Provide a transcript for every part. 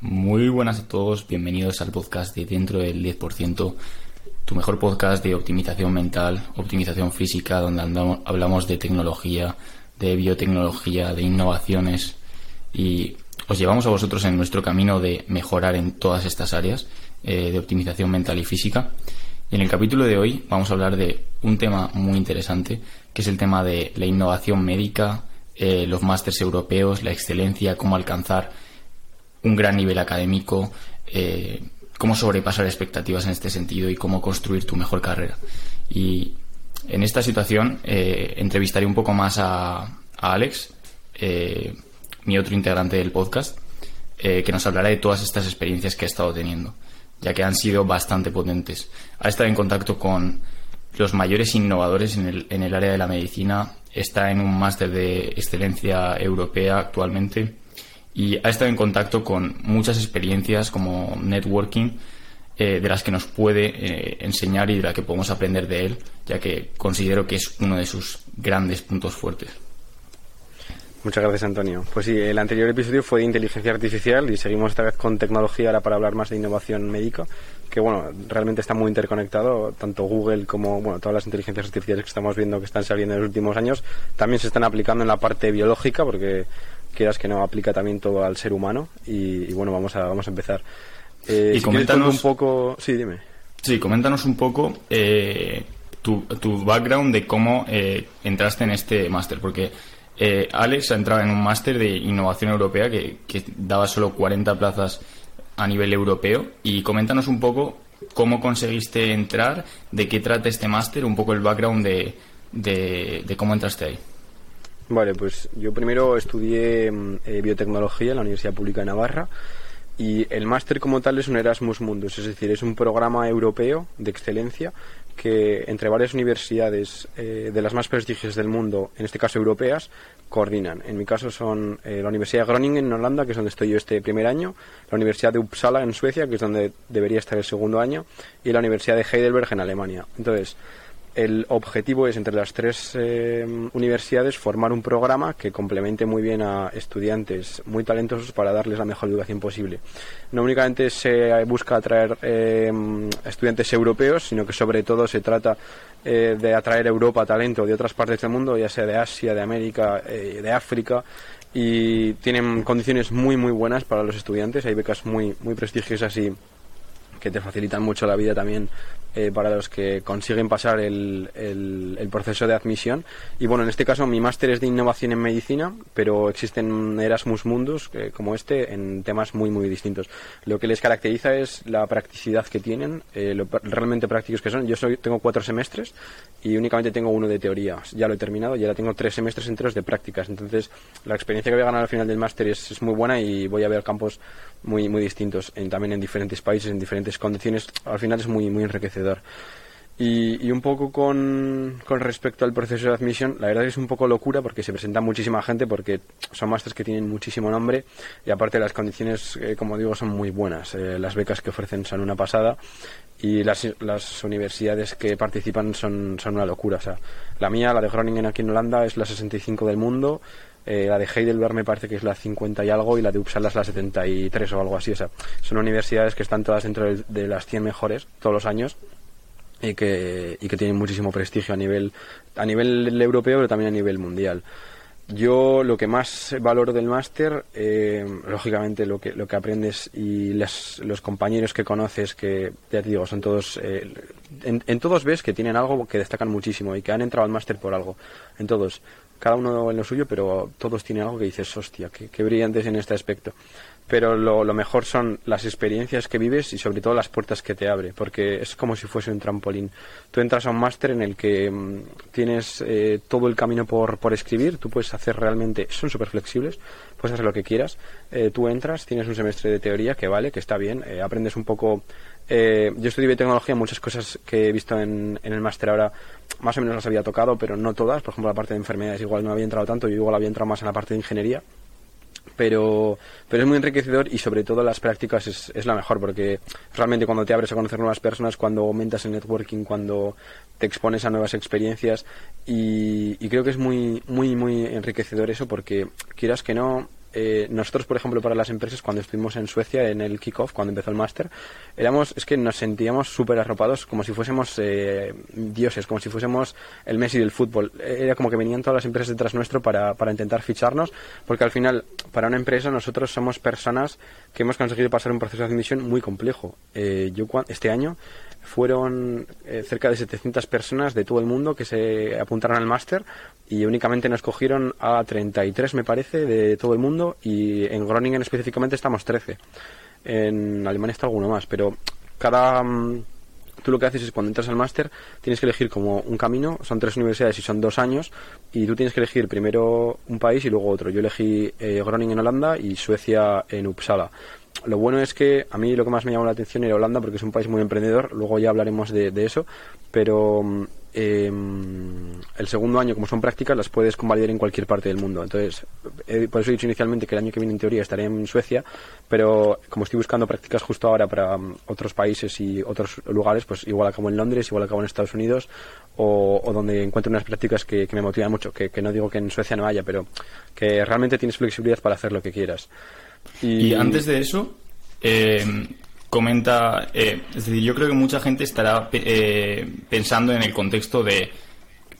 Muy buenas a todos, bienvenidos al podcast de Dentro del 10%, tu mejor podcast de optimización mental, optimización física, donde andamos, hablamos de tecnología, de biotecnología, de innovaciones y os llevamos a vosotros en nuestro camino de mejorar en todas estas áreas eh, de optimización mental y física. Y en el capítulo de hoy vamos a hablar de un tema muy interesante, que es el tema de la innovación médica, eh, los másters europeos, la excelencia, cómo alcanzar un gran nivel académico, eh, cómo sobrepasar expectativas en este sentido y cómo construir tu mejor carrera. Y en esta situación eh, entrevistaré un poco más a, Alex, eh, mi otro integrante del podcast, que nos hablará de todas estas experiencias que ha estado teniendo, ya que han sido bastante potentes. Ha estado en contacto con los mayores innovadores en el, en el área de la medicina, está en un máster de excelencia europea actualmente y ha estado en contacto con muchas experiencias como networking eh, de las que nos puede eh, enseñar y de las que podemos aprender de él, ya que considero que es uno de sus grandes puntos fuertes. Muchas gracias, Antonio. Pues sí, el anterior episodio fue de inteligencia artificial y seguimos esta vez con tecnología ahora para hablar más de innovación médica, que bueno, realmente está muy interconectado, tanto Google como bueno, todas las inteligencias artificiales que estamos viendo que están saliendo en los últimos años, también se están aplicando en la parte biológica, porque quieras que no aplica también todo al ser humano y, bueno, vamos a, vamos a empezar. Eh, y coméntanos un poco, sí, dime. Sí, coméntanos un poco eh, tu, tu background de cómo eh, entraste en este máster, porque eh, Alex ha entrado en un máster de innovación europea que, daba solo 40 plazas a nivel europeo. Y coméntanos un poco cómo conseguiste entrar, de qué trata este máster, un poco el background de, de, cómo entraste ahí. Vale, pues yo primero estudié mm, eh, biotecnología en la Universidad Pública de Navarra y el máster como tal es un Erasmus Mundus, es decir, es un programa europeo de excelencia que entre varias universidades eh, de las más prestigiosas del mundo, en este caso europeas, coordinan. En mi caso son eh, la Universidad de Groningen en Holanda, que es donde estoy yo este primer año, la Universidad de Uppsala en Suecia, que es donde debería estar el segundo año, y la Universidad de Heidelberg en Alemania. Entonces, el objetivo es entre las tres eh, universidades formar un programa que complemente muy bien a estudiantes muy talentosos para darles la mejor educación posible. No únicamente se busca atraer eh, estudiantes europeos, sino que sobre todo se trata eh, de atraer a Europa talento de otras partes del mundo, ya sea de Asia, de América, de África, y tienen condiciones muy muy buenas para los estudiantes. Hay becas muy muy prestigiosas y que te facilitan mucho la vida también eh, para los que consiguen pasar el, el, proceso de admisión. Y bueno, en este caso mi máster es de innovación en medicina, pero existen Erasmus Mundus eh, como este en temas muy, muy distintos. Lo que les caracteriza es la practicidad que tienen, eh, lo realmente prácticos que son. Yo soy, tengo cuatro semestres y únicamente tengo uno de teoría. Ya lo he terminado y ahora tengo tres semestres enteros de prácticas. Entonces, la experiencia que voy a ganar al final del máster es, es muy buena y voy a ver campos muy, muy distintos, en, también en diferentes países, en diferentes condiciones. Al final es muy, muy enriquecedor. Y, y, un poco con, respecto al proceso de admisión, la verdad es un poco locura porque se presenta muchísima gente, porque son másteres que tienen muchísimo nombre y aparte las condiciones, eh, como digo, son muy buenas. Eh, las becas que ofrecen son una pasada y las, universidades que participan son, son una locura. O sea, la mía, la de Groningen aquí en Holanda, es la 65 del mundo. Eh, la de Heidelberg me parece que es la 50 y algo y la de Uppsala es la 73 o algo así. O sea, son universidades que están todas dentro de, las 100 mejores todos los años y que, y que tienen muchísimo prestigio a nivel, a nivel europeo pero también a nivel mundial. Yo lo que más valoro del máster, eh, lógicamente lo que, lo que aprendes y los compañeros que conoces, que ya te digo, son todos, eh, en, todos ves que tienen algo que destacan muchísimo y que han entrado al máster por algo. En todos cada uno en lo suyo, pero todos tienen algo que dices, hostia, qué, brillantes en este aspecto. Pero lo, mejor son las experiencias que vives y sobre todo las puertas que te abre, porque es como si fuese un trampolín. Tú entras a un máster en el que mm, tienes eh, todo el camino por, por escribir, tú puedes hacer realmente, son súper flexibles, puedes hacer lo que quieras. Eh, tú entras, tienes un semestre de teoría que vale, que está bien, eh, aprendes un poco eh, yo estudié biotecnología, muchas cosas que he visto en, en el máster ahora más o menos las había tocado, pero no todas. Por ejemplo, la parte de enfermedades igual no había entrado tanto, yo igual había entrado más en la parte de ingeniería. Pero, pero es muy enriquecedor y sobre todo las prácticas es, es la mejor porque realmente cuando te abres a conocer nuevas personas, cuando aumentas el networking, cuando te expones a nuevas experiencias y, y creo que es muy, muy, muy enriquecedor eso porque quieras que no, eh, nosotros, por ejemplo, para las empresas, cuando estuvimos en Suecia en el kickoff, cuando empezó el máster, éramos, es que nos sentíamos súper arropados como si fuésemos eh, dioses, como si fuésemos el Messi del fútbol. Era como que venían todas las empresas detrás nuestro para, para intentar ficharnos, porque al final, para una empresa, nosotros somos personas que hemos conseguido pasar un proceso de admisión muy complejo. Eh, yo este año fueron eh, cerca de 700 personas de todo el mundo que se apuntaron al máster y únicamente nos cogieron a 33, me parece, de todo el mundo y en Groningen específicamente estamos 13. En Alemania está alguno más, pero cada... Mm, tú lo que haces es cuando entras al máster tienes que elegir como un camino, son tres universidades y son dos años y tú tienes que elegir primero un país y luego otro. Yo elegí eh, Groningen en Holanda y Suecia en Uppsala lo bueno es que a mí lo que más me llamó la atención era Holanda porque es un país muy emprendedor, luego ya hablaremos de, eso, pero em, el segundo año, como son prácticas, las puedes convalidar en cualquier parte del mundo. Entonces, por eso he dicho inicialmente que el año que viene en teoría estaré en Suecia, pero como estoy buscando prácticas justo ahora para um, otros países y otros lugares, pues igual acabo en Londres, igual acabo en Estados Unidos o, donde encuentro unas prácticas que, me motivan mucho, que, que no digo que en Suecia no haya, pero que realmente tienes flexibilidad para hacer lo que quieras. Y, antes de eso, eh, comenta, eh, es decir, yo creo que mucha gente estará eh, pensando en el contexto de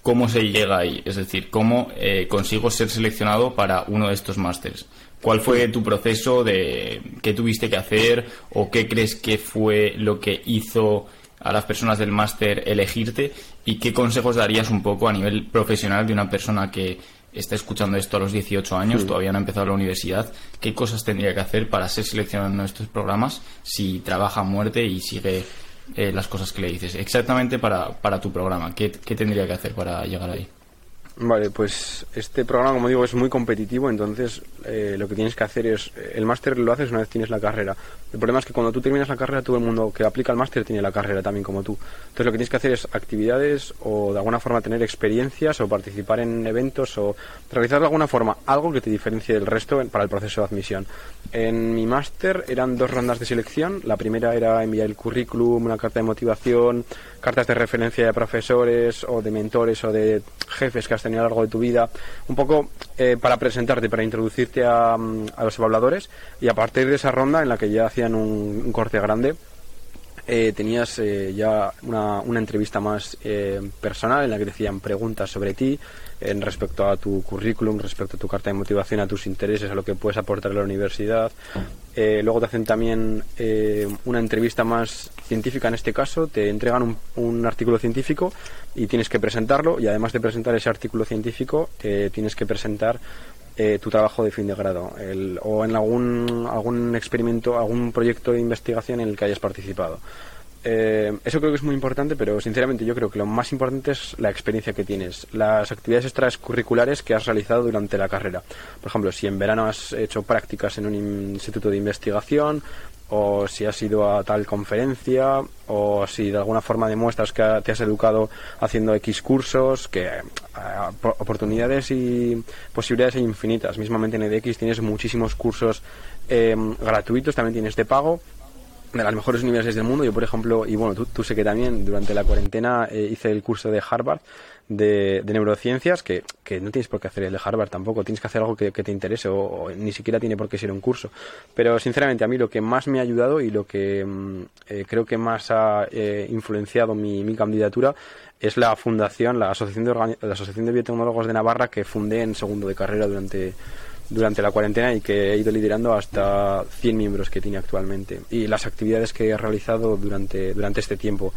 cómo se llega ahí, es decir, cómo consigo ser seleccionado para uno de estos másters. ¿Cuál fue tu proceso de qué tuviste que hacer o qué crees que fue lo que hizo a las personas del máster elegirte y qué consejos darías un poco a nivel profesional de una persona que está escuchando esto a los 18 años, todavía no ha empezado la universidad, ¿qué cosas tendría que hacer para ser seleccionado en estos programas si trabaja a muerte y sigue eh, las cosas que le dices? Exactamente para, para tu programa, ¿qué, ¿qué tendría que hacer para llegar ahí? Vale, pues este programa, como digo, es muy competitivo, entonces eh, lo que tienes que hacer es, el máster lo haces una vez tienes la carrera. El problema es que cuando tú terminas la carrera, todo el mundo que aplica el máster tiene la carrera también como tú. Entonces lo que tienes que hacer es actividades o de alguna forma tener experiencias o participar en eventos o realizar de alguna forma algo que te diferencie del resto para el proceso de admisión. En mi máster eran dos rondas de selección. La primera era enviar el currículum, una carta de motivación, cartas de referencia de profesores o de mentores o de jefes que has tenido a lo largo de tu vida, un poco eh, para presentarte, para introducirte a, los evaluadores y a partir de esa ronda en la que ya hacían un, corte grande, eh, tenías eh, ya una, una, entrevista más personal en la que decían preguntas sobre ti, en respecto a tu currículum, respecto a tu carta de motivación, a tus intereses, a lo que puedes aportar a la universidad. Eh, luego te hacen también eh, una entrevista más científica en este caso, te entregan un, un, artículo científico y tienes que presentarlo y además de presentar ese artículo científico eh, tienes que presentar tu trabajo de fin de grado o en algún, algún experimento, algún proyecto de investigación en el que hayas participado. Eh, eso creo que es muy importante, pero sinceramente yo creo que lo más importante es la experiencia que tienes, las actividades extracurriculares que has realizado durante la carrera. Por ejemplo, si en verano has hecho prácticas en un instituto de investigación, o si has ido a tal conferencia, o si de alguna forma demuestras que te has educado haciendo X cursos, que eh, oportunidades y posibilidades infinitas. Mismamente en EDX tienes muchísimos cursos eh, gratuitos, también tienes de pago de las mejores universidades del mundo. Yo, por ejemplo, y bueno, tú, sé que también durante la cuarentena eh, hice el curso de Harvard de, neurociencias, que, que, no tienes por qué hacer el de Harvard tampoco, tienes que hacer algo que, te interese o, ni siquiera tiene por qué ser un curso. Pero sinceramente, a mí lo que más me ha ayudado y lo que mm, eh, creo que más ha eh, influenciado mi, mi candidatura es la fundación, la Asociación de, la Asociación de Biotecnólogos de Navarra que fundé en segundo de carrera durante durante la cuarentena y que he ido liderando hasta 100 miembros que tiene actualmente. Y las actividades que he realizado durante, durante este tiempo,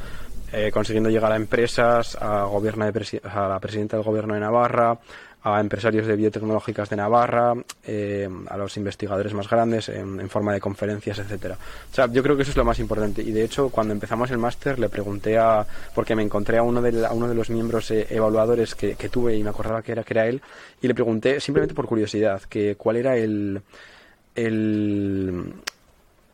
eh, consiguiendo llegar a empresas, a, gobierno a la presidenta del gobierno de Navarra, a empresarios de biotecnológicas de Navarra, eh, a los investigadores más grandes en, forma de conferencias, etcétera. O sea, yo creo que eso es lo más importante. Y de hecho, cuando empezamos el máster, le pregunté a, porque me encontré a uno de, a uno de los miembros eh, evaluadores que, que, tuve y me acordaba que era que era él, y le pregunté simplemente por curiosidad que cuál era el el,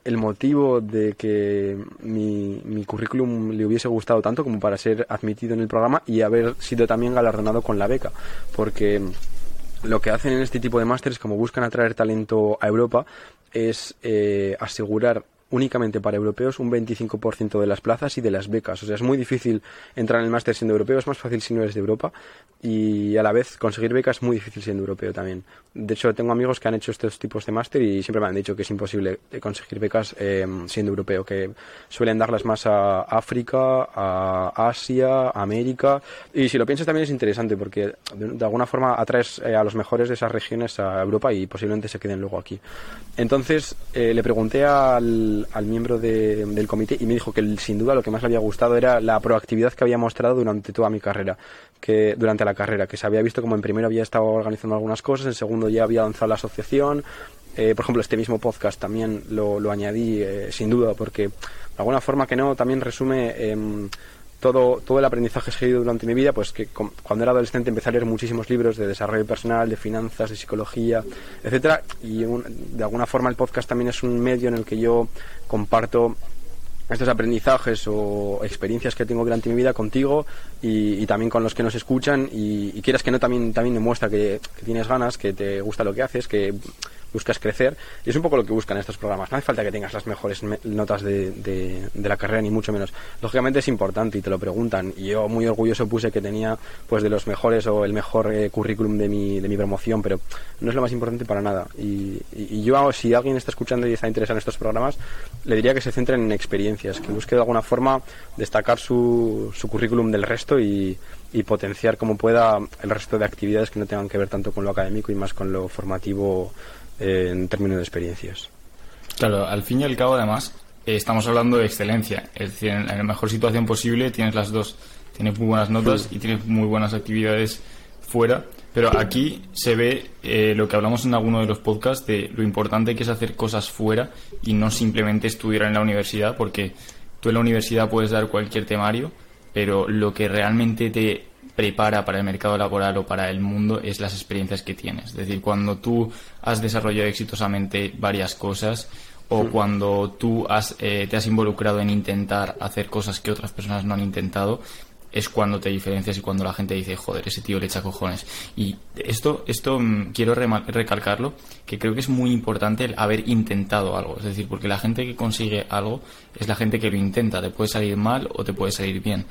el motivo de que mi, mi, currículum le hubiese gustado tanto como para ser admitido en el programa y haber sido también galardonado con la beca. Porque lo que hacen en este tipo de másteres, como buscan atraer talento a Europa, es eh, asegurar únicamente para europeos un 25% de las plazas y de las becas. O sea, es muy difícil entrar en el máster siendo europeo, es más fácil si no eres de Europa y a la vez conseguir becas es muy difícil siendo europeo también. De hecho, tengo amigos que han hecho estos tipos de máster y siempre me han dicho que es imposible conseguir becas eh, siendo europeo, que suelen darlas más a África, a Asia, América. Y si lo piensas también es interesante porque de, alguna forma atraes eh, a los mejores de esas regiones a Europa y posiblemente se queden luego aquí. Entonces eh, le pregunté al, al miembro del comité y me dijo que sin duda lo que más le había gustado era la proactividad que había mostrado durante toda mi carrera, que durante la carrera, que se había visto como en primero había estado organizando algunas cosas, en segundo ya había lanzado la asociación, eh, por ejemplo, este mismo podcast también lo, lo añadí eh, sin duda porque de alguna forma que no también resume em, todo, todo el aprendizaje seguido durante mi vida, pues que cuando era adolescente empecé a leer muchísimos libros de desarrollo personal, de finanzas, de psicología, etcétera, y de alguna forma el podcast también es un medio en el que yo comparto estos aprendizajes o experiencias que tengo durante mi vida contigo y, también con los que nos escuchan y, quieras que no también también demuestra que, tienes ganas, que te gusta lo que haces, que buscas crecer y es un poco lo que buscan estos programas. No hace falta que tengas las mejores notas de, de, la carrera ni mucho menos. Lógicamente es importante y te lo preguntan y yo muy orgulloso puse que tenía pues de los mejores o el mejor eh, currículum de mi, de mi promoción, pero no es lo más importante para nada. Y, y, yo si alguien está escuchando y está interesado en estos programas, le diría que se centren en experiencias, que busque de alguna forma destacar su, su currículum del resto y, y potenciar como pueda el resto de actividades que no tengan que ver tanto con lo académico y más con lo formativo eh, en términos de experiencias. Claro, al fin y al cabo, además, eh, estamos hablando de excelencia. Es decir, en la mejor situación posible tienes las dos. Tienes muy buenas notas y tienes muy buenas actividades fuera. Pero aquí se ve eh, lo que hablamos en alguno de los podcasts de lo importante que es hacer cosas fuera y no simplemente estudiar en la universidad, porque tú en la universidad puedes dar cualquier temario, pero lo que realmente te prepara para el mercado laboral o para el mundo es las experiencias que tienes. Es decir, cuando tú has desarrollado exitosamente varias cosas o cuando tú has, eh, te has involucrado en intentar hacer cosas que otras personas no han intentado, es cuando te diferencias y cuando la gente dice, joder, ese tío le echa cojones. Y esto, esto mm, quiero recalcarlo, que creo que es muy importante el haber intentado algo. Es decir, porque la gente que consigue algo es la gente que lo intenta. Te puede salir mal o te puede salir bien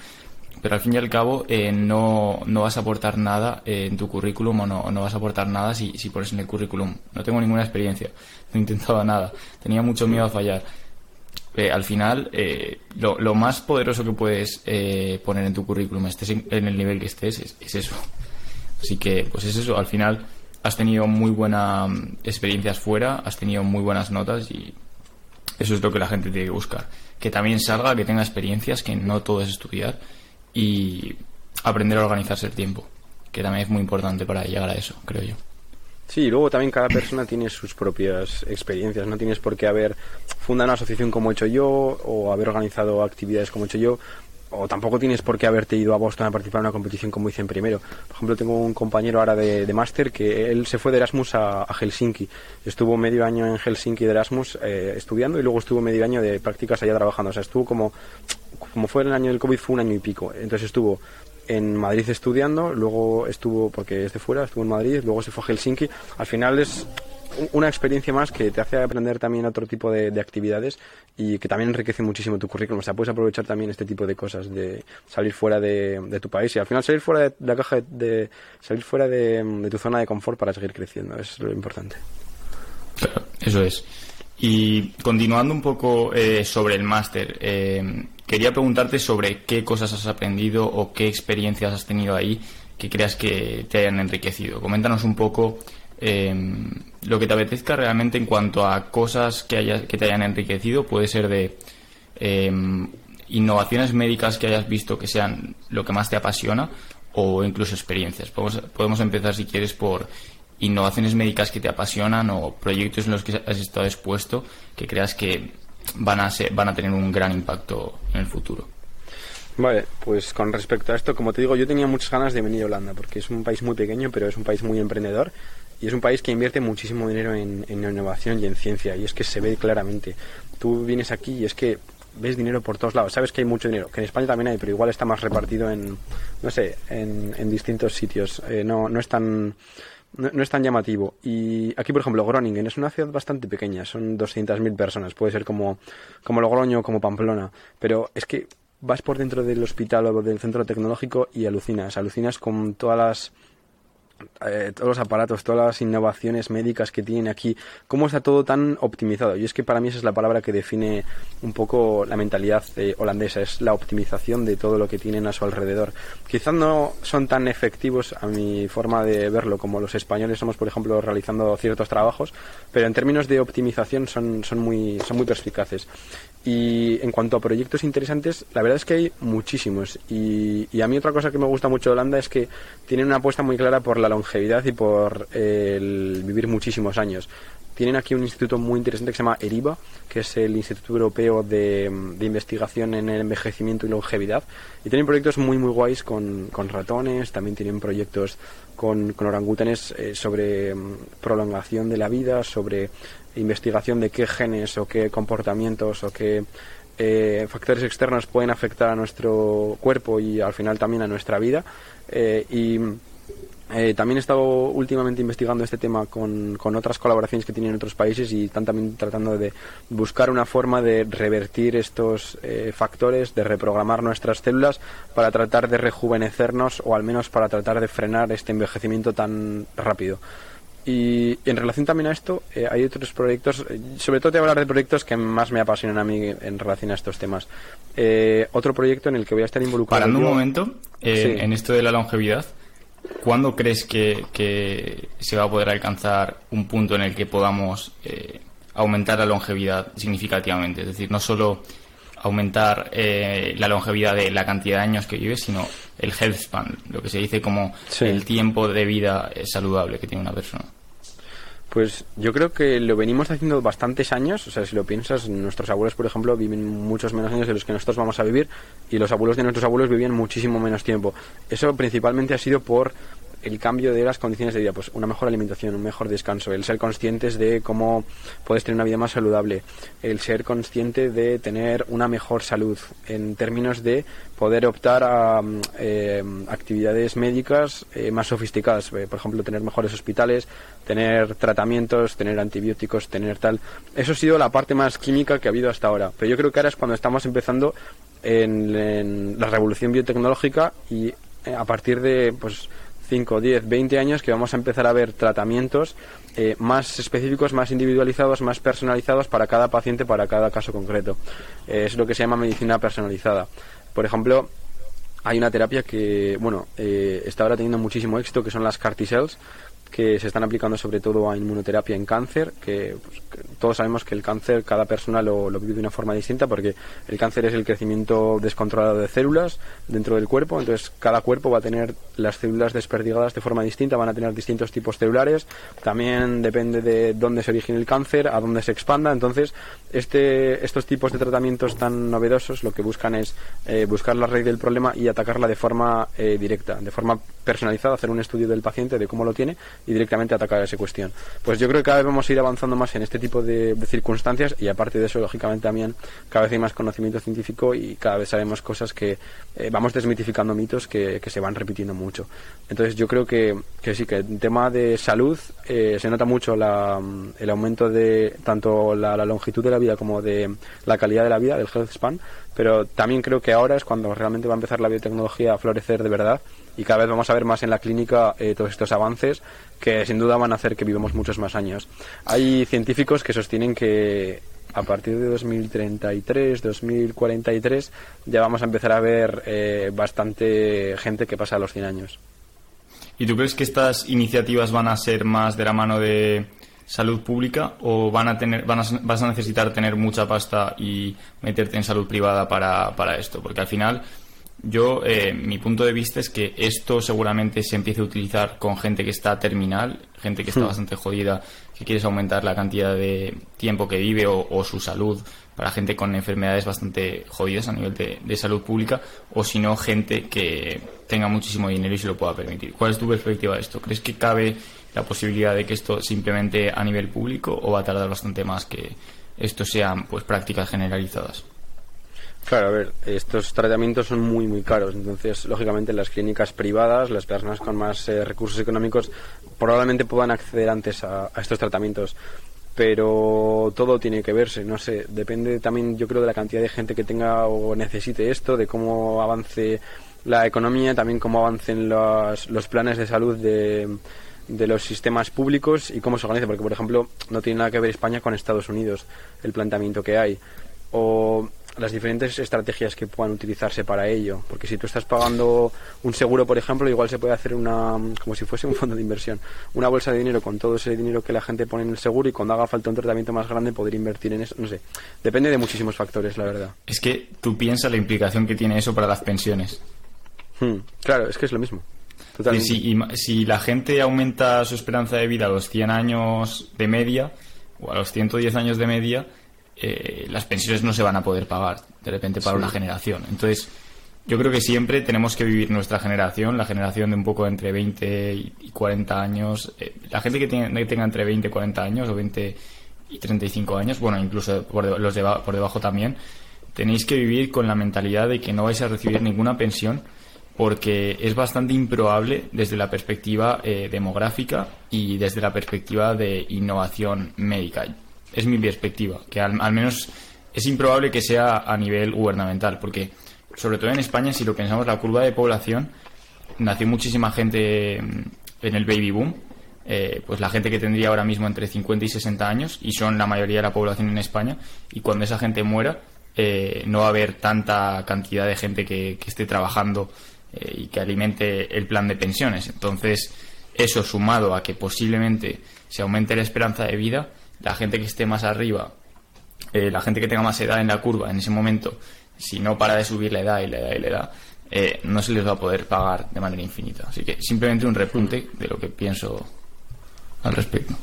pero al fin y al cabo eh, no, no, vas a aportar nada eh, en tu currículum o no, no, vas a aportar nada si, si pones en el currículum. No tengo ninguna experiencia, no he intentado nada, tenía mucho miedo a fallar. Eh, al final, lo, lo, más poderoso que puedes poner en tu currículum, estés en, el nivel que estés, es, es, eso. Así que, pues es eso, al final has tenido muy buenas mm, experiencias fuera, has tenido muy buenas notas y eso es lo que la gente tiene que buscar. Que también salga, que tenga experiencias, que no todo es estudiar y aprender a organizarse el tiempo, que también es muy importante para llegar a eso, creo yo. Sí, y luego también cada persona tiene sus propias experiencias, no tienes por qué haber fundado una asociación como he hecho yo o haber organizado actividades como he hecho yo o tampoco tienes por qué haberte ido a Boston a participar en una competición como hice en primero. Por ejemplo, tengo un compañero ahora de, de máster que él se fue de Erasmus a, Helsinki. Estuvo medio año en Helsinki de Erasmus eh, estudiando y luego estuvo medio año de prácticas allá trabajando. O sea, estuvo como como fue el año del COVID, fue un año y pico. Entonces estuvo en Madrid estudiando, luego estuvo, porque es de fuera, estuvo en Madrid, luego se fue a Helsinki. Al final es una experiencia más que te hace aprender también otro tipo de, actividades y que también enriquece muchísimo tu currículum. O sea, puedes aprovechar también este tipo de cosas, de salir fuera de, tu país y al final salir fuera de, la caja, de, salir fuera de, tu zona de confort para seguir creciendo. Es lo importante. Eso es. Y continuando un poco eh, sobre el máster, eh, quería preguntarte sobre qué cosas has aprendido o qué experiencias has tenido ahí que creas que te hayan enriquecido. Coméntanos un poco em, lo que te apetezca realmente en cuanto a cosas que, haya, que te hayan enriquecido. Puede ser de em, innovaciones médicas que hayas visto que sean lo que más te apasiona o incluso experiencias. Podemos, podemos empezar, si quieres, por innovaciones médicas que te apasionan o proyectos en los que has estado expuesto que creas que van a, ser, van a tener un gran impacto en el futuro. Vale, pues con respecto a esto, como te digo, yo tenía muchas ganas de venir a Holanda porque es un país muy pequeño, pero es un país muy emprendedor y es un país que invierte muchísimo dinero en, en innovación y en ciencia y es que se ve claramente. Tú vienes aquí y es que ves dinero por todos lados. Sabes que hay mucho dinero, que en España también hay, pero igual está más repartido en, no sé, en, en distintos sitios. Eh, no, no es tan no, es tan llamativo. Y aquí, por ejemplo, Groningen es una ciudad bastante pequeña, son 200.000 personas, puede ser como, como Logroño como Pamplona, pero es que vas por dentro del hospital o del centro tecnológico y alucinas, alucinas con todas las eh, todos los aparatos, todas las innovaciones médicas que tienen aquí, cómo está todo tan optimizado. Y es que para mí esa es la palabra que define un poco la mentalidad eh, holandesa, es la optimización de todo lo que tienen a su alrededor. Quizás no son tan efectivos a mi forma de verlo como los españoles somos, por ejemplo, realizando ciertos trabajos, pero en términos de optimización son, son, muy, son muy perspicaces. Y en cuanto a proyectos interesantes, la verdad es que hay muchísimos. Y, a mí otra cosa que me gusta mucho de Holanda es que tienen una apuesta muy clara por la longevidad y por el vivir muchísimos años. Tienen aquí un instituto muy interesante que se llama ERIBA, que es el Instituto Europeo de, Investigación en el Envejecimiento y Longevidad. Y tienen proyectos muy, muy guays con, con ratones, también tienen proyectos con, con orangutanes eh, sobre mm, prolongación de la vida, sobre investigación de qué genes o qué comportamientos o qué eh, factores externos pueden afectar a nuestro cuerpo y al final también a nuestra vida. Eh, y eh, también he estado últimamente investigando este tema con, con, otras colaboraciones que tienen en otros países y están también tratando de buscar una forma de revertir estos factores, de reprogramar nuestras células para tratar de rejuvenecernos o al menos para tratar de frenar este envejecimiento tan rápido. Y en relación también a esto, eh, hay otros proyectos, eh, sobre todo te voy a hablar de proyectos que más me apasionan a mí en relación a estos temas. Eh, otro proyecto en el que voy a estar involucrado. Parando un momento, en esto de la longevidad, ¿cuándo crees que, se va a poder alcanzar un punto en el que podamos aumentar la longevidad significativamente? Es decir, no solo aumentar la longevidad de la cantidad de años que vives, sino el health span, lo que se dice como el tiempo de vida saludable que tiene una persona. Pues yo creo que lo venimos haciendo bastantes años, o sea, si lo piensas, nuestros abuelos, por ejemplo, viven muchos menos años de los que nosotros vamos a vivir y los abuelos de nuestros abuelos vivían muchísimo menos tiempo. Eso principalmente ha sido por el cambio de las condiciones de vida, pues una mejor alimentación, un mejor descanso, el ser conscientes de cómo puedes tener una vida más saludable, el ser consciente de tener una mejor salud en términos de poder optar a eh, actividades médicas eh, más sofisticadas, eh, por ejemplo, tener mejores hospitales, tener tratamientos, tener antibióticos, tener tal. Eso ha sido la parte más química que ha habido hasta ahora, pero yo creo que ahora es cuando estamos empezando en la revolución biotecnológica y a partir de pues 5, 10, 20 años que vamos a empezar a ver tratamientos eh, más específicos, más individualizados, más personalizados para cada paciente, para cada caso concreto. Eh, es lo que se llama medicina personalizada. Por ejemplo, hay una terapia que, bueno, eh, está ahora teniendo muchísimo éxito, que son las CAR que se están aplicando sobre todo a inmunoterapia en cáncer, que, pues, todos sabemos que el cáncer cada persona lo, vive de una forma distinta porque el cáncer es el crecimiento descontrolado de células dentro del cuerpo, entonces cada cuerpo va a tener las células desperdigadas de forma distinta, van a tener distintos tipos celulares, también depende de dónde se origine el cáncer, a dónde se expanda, entonces este, estos tipos de tratamientos tan novedosos lo que buscan es eh, buscar la raíz del problema y atacarla de forma eh, directa, de forma personalizada, hacer un estudio del paciente de cómo lo tiene y directamente atacar esa cuestión. Pues yo creo que cada vez vamos a ir avanzando más en este tipo de, circunstancias y aparte de eso, lógicamente también cada vez hay más conocimiento científico y cada vez sabemos cosas que eh, vamos desmitificando mitos que, se van repitiendo mucho. Entonces yo creo que, que sí, que en tema de salud eh, se nota mucho la, el aumento de tanto la, la longitud de la vida como de la calidad de la vida, del health span, pero también creo que ahora es cuando realmente va a empezar la biotecnología a florecer de verdad y cada vez vamos a ver más en la clínica eh, todos estos avances que sin duda van a hacer que vivamos muchos más años. Hay científicos que sostienen que a partir de 2033, 2043 ya vamos a empezar a ver eh, bastante gente que pasa a los 100 años. ¿Y tú crees que estas iniciativas van a ser más de la mano de salud pública o van a tener, van a, vas a necesitar tener mucha pasta y meterte en salud privada para, para esto? Porque al final yo, eh, mi punto de vista es que esto seguramente se empiece a utilizar con gente que está terminal, gente que está hmm. bastante jodida, que quieres aumentar la cantidad de tiempo que vive o, su salud para gente con enfermedades bastante jodidas a nivel de, de salud pública, o si no, gente que tenga muchísimo dinero y se lo pueda permitir. ¿Cuál es tu perspectiva de esto? ¿Crees que cabe la posibilidad de que esto simplemente a nivel público o va a tardar bastante más que esto sean pues prácticas generalizadas? Claro, a ver, estos tratamientos son muy, muy caros. Entonces, lógicamente, las clínicas privadas, las personas con más eh, recursos económicos, probablemente puedan acceder antes a, estos tratamientos. Pero todo tiene que verse, no sé, depende también, yo creo, de la cantidad de gente que tenga o necesite esto, de cómo avance la economía, también cómo avancen los, los planes de salud de, de los sistemas públicos y cómo se organiza, porque por ejemplo no tiene nada que ver España con Estados Unidos, el planteamiento que hay, o las diferentes estrategias que puedan utilizarse para ello, porque si tú estás pagando un seguro, por ejemplo, igual se puede hacer una, como si fuese un fondo de inversión, una bolsa de dinero con todo ese dinero que la gente pone en el seguro y cuando haga falta un tratamiento más grande poder invertir en eso, no sé, depende de muchísimos factores, la verdad. Es que tú piensas la implicación que tiene eso para las pensiones. Hmm, claro, es que es lo mismo. Si, si la gente aumenta su esperanza de vida a los 100 años de media o a los 110 años de media, eh, las pensiones no se van a poder pagar de repente para una generación. Entonces, yo creo que siempre tenemos que vivir nuestra generación, la generación de un poco entre 20 y 40 años. Eh, la gente que, tenga entre 20 y 40 años o 20 y 35 años, bueno, incluso por, los de, por debajo también, tenéis que vivir con la mentalidad de que no vais a recibir ninguna pensión porque es bastante improbable desde la perspectiva eh, demográfica y desde la perspectiva de innovación médica. Es mi perspectiva, que al, menos es improbable que sea a nivel gubernamental, porque sobre todo en España, si lo pensamos, la curva de población, nació muchísima gente mm, en el baby boom, eh, pues la gente que tendría ahora mismo entre 50 y 60 años, y son la mayoría de la población en España, y cuando esa gente muera, eh, no va a haber tanta cantidad de gente que, esté trabajando eh, y que alimente el plan de pensiones. Entonces, eso sumado a que posiblemente se aumente la esperanza de vida, la gente que esté más arriba, eh, la gente que tenga más edad en la curva en ese momento, si no para de subir la edad y la edad y la edad, eh, no se les va a poder pagar de manera infinita. Así que simplemente un repunte de lo que pienso al respecto.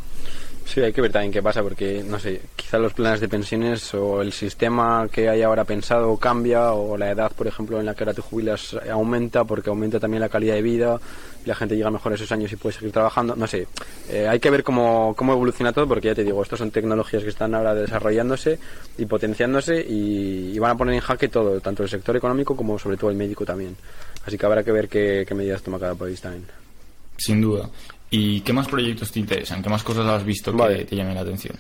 Sí, hay que ver también qué pasa, porque, no sé, quizá los planes de pensiones o el sistema que hay ahora pensado cambia, o la edad, por ejemplo, en la que ahora te jubilas aumenta, porque aumenta también la calidad de vida, y la gente llega mejor esos años y puede seguir trabajando. No sé, eh, hay que ver cómo, cómo evoluciona todo, porque ya te digo, estas son tecnologías que están ahora desarrollándose y potenciándose, y, van a poner en jaque todo, tanto el sector económico como sobre todo el médico también. Así que habrá que ver qué, qué medidas toma cada país también. Sin duda. ¿Y qué más proyectos te interesan? ¿Qué más cosas has visto que te llamen la atención?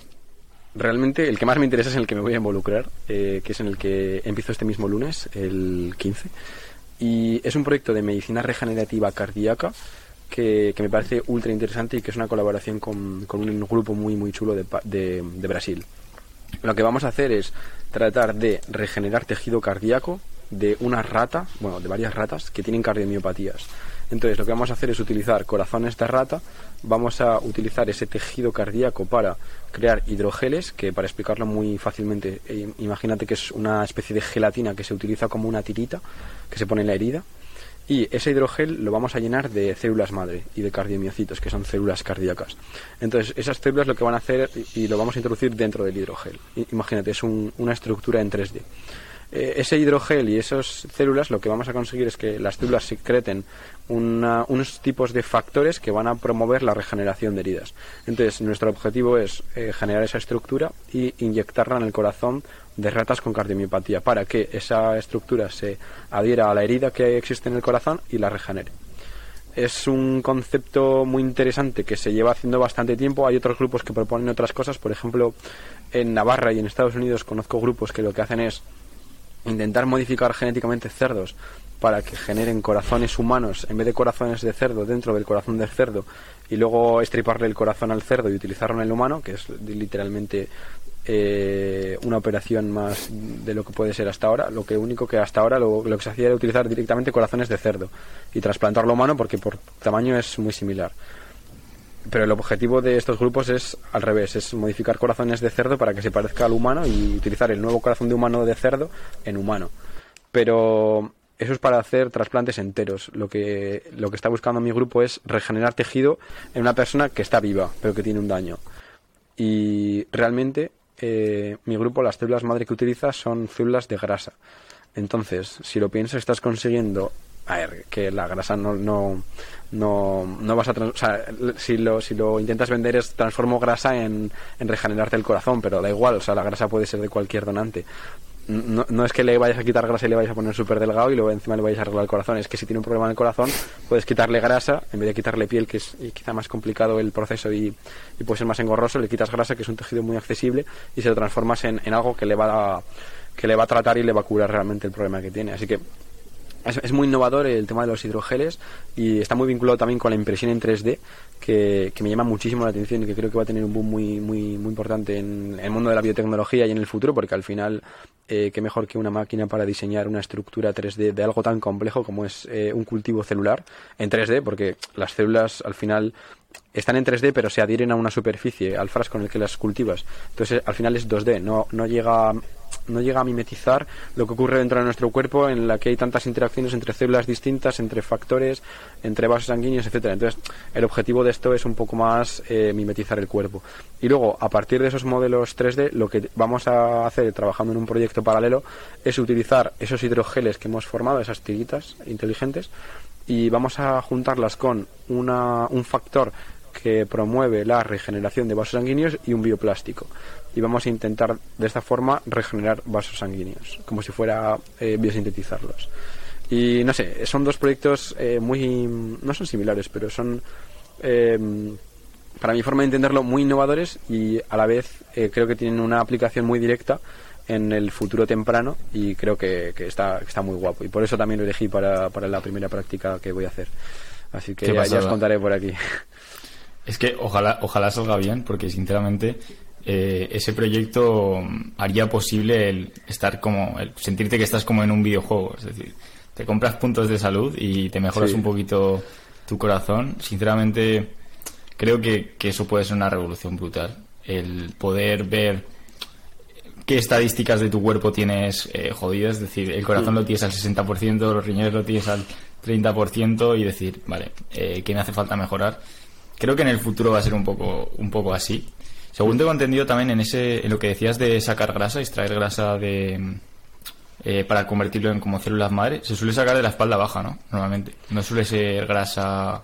Realmente el que más me interesa es en el que me voy a involucrar, eh, que es en el que empiezo este mismo lunes, el 15. Y es un proyecto de medicina regenerativa cardíaca que, me parece ultra interesante y que es una colaboración con, un grupo muy, muy chulo de, de, de Brasil. Lo que vamos a hacer es tratar de regenerar tejido cardíaco de una rata, bueno, de varias ratas que tienen cardiomiopatías. Entonces lo que vamos a hacer es utilizar corazones de rata, vamos a utilizar ese tejido cardíaco para crear hidrogeles, que para explicarlo muy fácilmente, eh, imagínate que es una especie de gelatina que se utiliza como una tirita que se pone en la herida. Y ese hidrogel lo vamos a llenar de células madre y de cardiomiocitos, que son células cardíacas. Entonces, esas células lo que van a hacer y lo vamos a introducir dentro del hidrogel. Imagínate, es una estructura en 3D. Eh, ese hidrogel y esas células lo que vamos a conseguir es que las células secreten unos tipos de factores que van a promover la regeneración de heridas. Entonces, nuestro objetivo es eh, generar esa estructura y inyectarla en el corazón de ratas con cardiomiopatía para que esa estructura se adhiera a la herida que existe en el corazón y la regenere. Es un concepto muy interesante que se lleva haciendo bastante tiempo. Hay otros grupos que proponen otras cosas. Por ejemplo, en Navarra y en Estados Unidos conozco grupos que lo que hacen es intentar modificar genéticamente cerdos para que generen corazones humanos en vez de corazones de cerdo dentro del corazón del cerdo y luego estriparle el corazón al cerdo y utilizarlo en el humano, que es literalmente eh, una operación más de lo que puede ser hasta ahora. Lo que único que hasta ahora lo, lo que se hacía era utilizar directamente corazones de cerdo y trasplantarlo humano porque por tamaño es muy similar pero el objetivo de estos grupos es al revés, es modificar corazones de cerdo para que se parezca al humano y utilizar el nuevo corazón de humano de cerdo en humano. Pero eso es para hacer trasplantes enteros. Lo que, lo que está buscando mi grupo es regenerar tejido en una persona que está viva, pero que tiene un daño. Y realmente eh, mi grupo, las células madre que utiliza son células de grasa. Entonces, si lo piensas, estás consiguiendo a ver, que la grasa no, no, no, no vas a... O sea, si lo, si lo intentas vender es transformo grasa en, en regenerarte el corazón, pero da igual, o sea, la grasa puede ser de cualquier donante. no, no, es que le vayas a quitar grasa y le vayas a poner súper delgado y luego encima le vayas a arreglar el corazón. Es que si tiene un problema en el corazón, puedes quitarle grasa en vez de quitarle piel, que es quizá más complicado el proceso y, y, puede ser más engorroso. Le quitas grasa, que es un tejido muy accesible, y se lo transformas en, en algo que le va a, que le va a tratar y le va a curar realmente el problema que tiene. Así que es, muy innovador el tema de los hidrogeles y está muy vinculado también con la impresión en 3D, que, me llama muchísimo la atención y que creo que va a tener un boom muy, muy, muy importante en el mundo de la biotecnología y en el futuro, porque al final, eh, qué mejor que una máquina para diseñar una estructura 3D de algo tan complejo como es eh, un cultivo celular en 3D, porque las células al final están en 3D pero se adhieren a una superficie, al frasco en el que las cultivas. Entonces al final es 2D, no, no llega no llega a mimetizar lo que ocurre dentro de nuestro cuerpo en la que hay tantas interacciones entre células distintas, entre factores, entre vasos sanguíneos, etcétera. Entonces, el objetivo de esto es un poco más eh, mimetizar el cuerpo. Y luego, a partir de esos modelos 3D, lo que vamos a hacer trabajando en un proyecto paralelo es utilizar esos hidrogeles que hemos formado, esas tiritas inteligentes, y vamos a juntarlas con una, un factor que promueve la regeneración de vasos sanguíneos y un bioplástico y vamos a intentar de esta forma regenerar vasos sanguíneos, como si fuera eh, biosintetizarlos. Y no sé, son dos proyectos eh, muy. no son similares, pero son. Eh, para mi forma de entenderlo, muy innovadores y a la vez creo que tienen una aplicación muy directa en el futuro temprano y creo que, está, está muy guapo. Y por eso también lo elegí para, para la primera práctica que voy a hacer. Así que ya, ya, os contaré por aquí. Es que ojalá, ojalá salga bien, porque sinceramente eh, ese proyecto haría posible el estar como, el sentirte que estás como en un videojuego. Es decir, te compras puntos de salud y te mejoras un poquito tu corazón. Sinceramente, creo que, eso puede ser una revolución brutal. El poder ver qué estadísticas de tu cuerpo tienes eh, jodidas, es decir, el corazón lo tienes al 60%, los riñones lo tienes al 30% y decir, vale, eh, ¿qué me hace falta mejorar? Creo que en el futuro va a ser un poco, un poco así. Según tengo entendido también en ese en lo que decías de sacar grasa, extraer grasa de eh, para convertirlo en como células madre, se suele sacar de la espalda baja, ¿no? Normalmente. No suele ser grasa.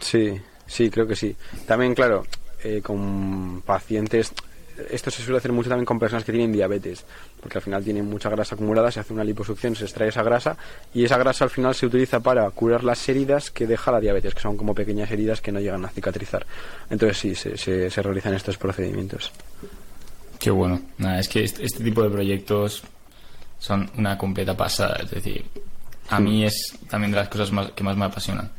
Sí, sí, creo que sí. También, claro, eh, con pacientes esto se suele hacer mucho también con personas que tienen diabetes, porque al final tienen mucha grasa acumulada, se hace una liposucción, se extrae esa grasa y esa grasa al final se utiliza para curar las heridas que deja la diabetes, que son como pequeñas heridas que no llegan a cicatrizar. Entonces sí, se, se, realizan estos procedimientos. Qué bueno. Nada, es que este, este, tipo de proyectos son una completa pasada, es decir, a mí es también de las cosas que más me apasionan.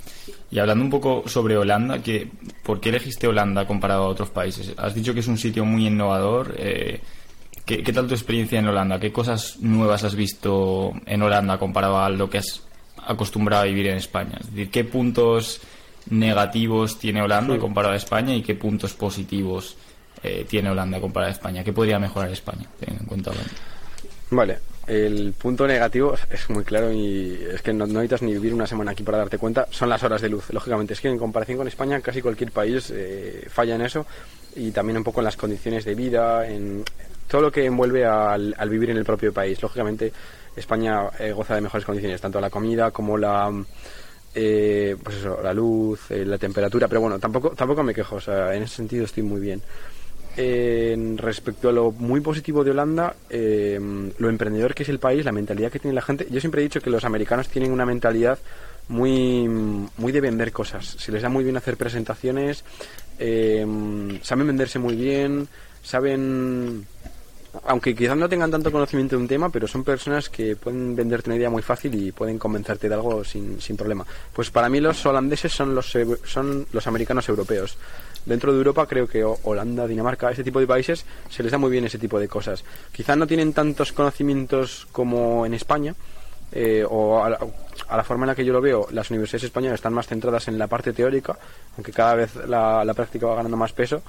Y hablando un poco sobre Holanda, que, ¿por qué elegiste Holanda comparado a otros países? Has dicho que es un sitio muy innovador. Eh, ¿qué, tal tu experiencia en Holanda? ¿Qué cosas nuevas has visto en Holanda comparado a lo que has acostumbrado a vivir en España? Es decir, ¿qué puntos negativos tiene Holanda comparado a España y qué puntos positivos eh, tiene Holanda comparado a España? ¿Qué podría mejorar España, teniendo en cuenta Holanda? Vale, el punto negativo es muy claro y es que no, necesitas ni vivir una semana aquí para darte cuenta, son las horas de luz. Lógicamente, es que en comparación con España, casi cualquier país eh, falla en eso y también un poco en las condiciones de vida, en todo lo que envuelve al, vivir en el propio país. Lógicamente, España eh, goza de mejores condiciones, tanto la comida como la. Eh, pues eso, la luz, la temperatura, pero bueno, tampoco, tampoco me quejo, o sea, en ese sentido estoy muy bien respecto a lo muy positivo de Holanda, eh, lo emprendedor que es el país, la mentalidad que tiene la gente. Yo siempre he dicho que los americanos tienen una mentalidad muy, muy de vender cosas. Se les da muy bien hacer presentaciones, eh, saben venderse muy bien, saben aunque quizás no tengan tanto conocimiento de un tema, pero son personas que pueden venderte una idea muy fácil y pueden convencerte de algo sin, sin problema. Pues para mí los holandeses son los, son los americanos europeos dentro de Europa creo que Holanda, Dinamarca, ese tipo de países se les da muy bien ese tipo de cosas. Quizás no tienen tantos conocimientos como en España, eh, o a la, forma en la que yo lo veo, las universidades españolas están más centradas en la parte teórica, aunque cada vez la, práctica va ganando más peso.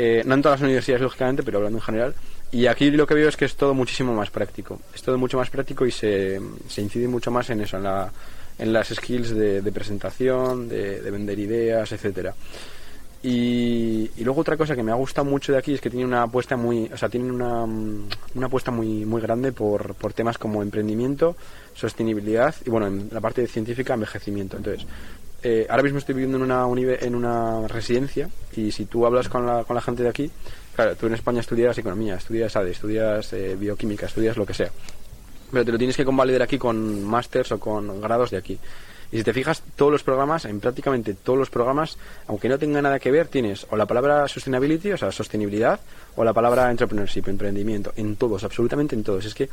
Eh, no en todas las universidades, lógicamente, pero hablando en general. Y aquí lo que veo es que es todo muchísimo más práctico. Es todo mucho más práctico y se, se incide mucho más en eso, en, la, en las skills de, presentación, de, de, vender ideas, etcétera. Y, luego otra cosa que me ha gustado mucho de aquí es que tiene una apuesta muy, o sea, tienen una, una apuesta muy, muy grande por, por temas como emprendimiento, sostenibilidad y bueno, en la parte científica, envejecimiento. Entonces, eh, ahora mismo estoy viviendo en una, en una residencia y si tú hablas con la, con la gente de aquí, claro, tú en España estudias economía, estudias ADE, estudias eh, bioquímica, estudias lo que sea. Pero te lo tienes que convalidar aquí con másters o con grados de aquí. Y si te fijas, todos los programas, en prácticamente todos los programas, aunque no tenga nada que ver, tienes o la palabra sustainability, o sea, sostenibilidad, o la palabra entrepreneurship, emprendimiento, en todos, absolutamente en todos. Es que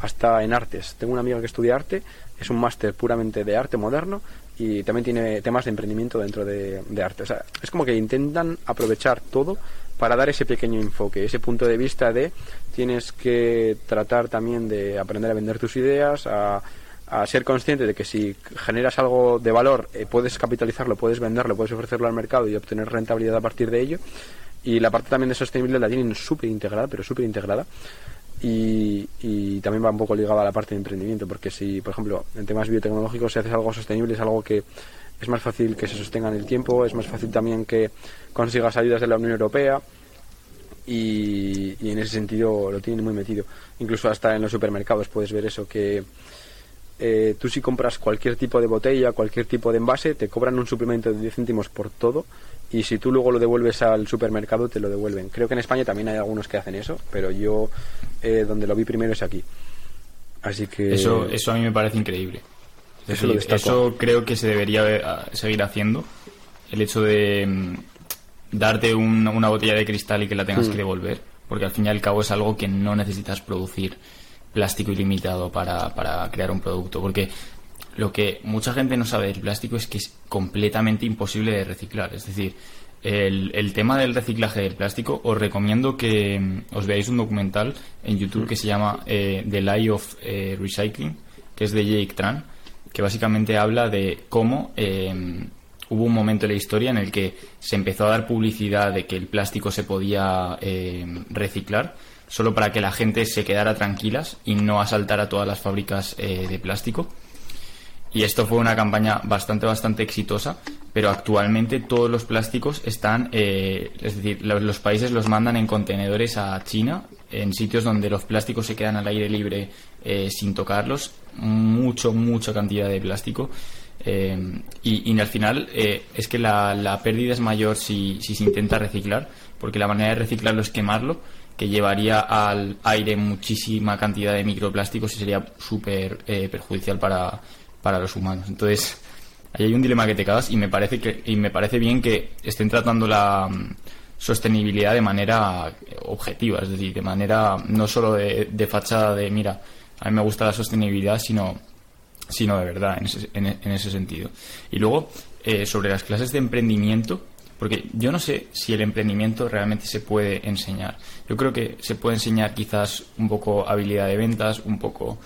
hasta en artes. Tengo una amiga que estudia arte, es un máster puramente de arte moderno y también tiene temas de emprendimiento dentro de, arte. Es como que intentan aprovechar todo para dar ese pequeño enfoque, ese punto de vista de tienes que tratar también de aprender a vender tus ideas, a a ser consciente de que si generas algo de valor eh, puedes capitalizarlo, puedes venderlo, puedes ofrecerlo al mercado y obtener rentabilidad a partir de ello. Y la parte también de sostenibilidad la tienen súper integrada, pero súper integrada. Y, y, también va un poco ligada a la parte de emprendimiento, porque si, por ejemplo, en temas biotecnológicos, si haces algo sostenible, es algo que es más fácil que se sostenga en el tiempo, es más fácil también que consigas ayudas de la Unión Europea. Y, y en ese sentido lo tienen muy metido. Incluso hasta en los supermercados puedes ver eso, que eh, tú si compras cualquier tipo de botella, cualquier tipo de envase, te cobran un suplemento de 10 céntimos por todo y si tú luego lo devuelves al supermercado te lo devuelven. Creo que en España también hay algunos que hacen eso, pero yo eh, donde lo vi primero es aquí. Así que... Eso, eso a mí me parece increíble. Eso, eso creo que se debería seguir haciendo. El hecho de mm, darte una botella de cristal y que la tengas mm. que devolver, porque al fin y al cabo es algo que no necesitas producir plástico ilimitado para, para crear un producto, porque lo que mucha gente no sabe del plástico es que es completamente imposible de reciclar. Es decir, el, tema del reciclaje del plástico, os recomiendo que mm, os veáis un documental en YouTube que se llama eh, The Lie of eh, Recycling, que es de Jake Tran, que básicamente habla de cómo eh, hubo un momento en la historia en el que se empezó a dar publicidad de que el plástico se podía reciclar solo para que la gente se quedara tranquilas y no asaltara todas las fábricas eh, de plástico. Y esto fue una campaña bastante, bastante exitosa, pero actualmente todos los plásticos están, eh, es decir, los, países los mandan en contenedores a China, en sitios donde los plásticos se quedan al aire libre eh, sin tocarlos, mucho, mucha cantidad de plástico. y, y, al final es que la, la, pérdida es mayor si, si se intenta reciclar, porque la manera de reciclarlo es quemarlo que llevaría al aire muchísima cantidad de microplásticos y sería súper eh, perjudicial para, para los humanos. Entonces, ahí hay un dilema que te cagas y me parece que y me parece bien que estén tratando la mm, sostenibilidad de manera objetiva, es decir, de manera no solo de, fachada de mira, a mí me gusta la sostenibilidad, sino sino de verdad en ese, en, ese sentido. Y luego, eh, sobre las clases de emprendimiento, porque yo no sé si el emprendimiento realmente se puede enseñar. Yo creo que se puede enseñar quizás un poco habilidad de ventas, un poco